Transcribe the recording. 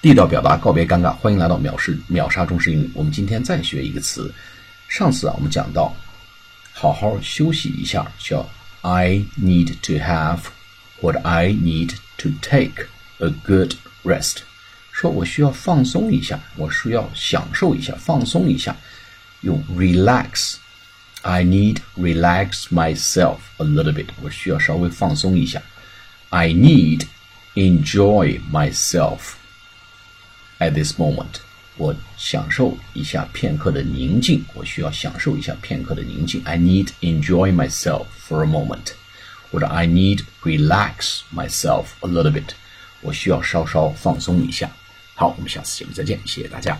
地道表达，告别尴尬。欢迎来到秒式秒杀中式英语。我们今天再学一个词。上次啊，我们讲到好好休息一下，叫 I need to have 或者 I need to take a good rest。说我需要放松一下，我需要享受一下，放松一下，用 relax。I need relax myself a little bit。我需要稍微放松一下。I need enjoy myself。At this moment，我享受一下片刻的宁静。我需要享受一下片刻的宁静。I need enjoy myself for a moment，或者 I need relax myself a little bit。我需要稍稍放松一下。好，我们下次节目再见，谢谢大家。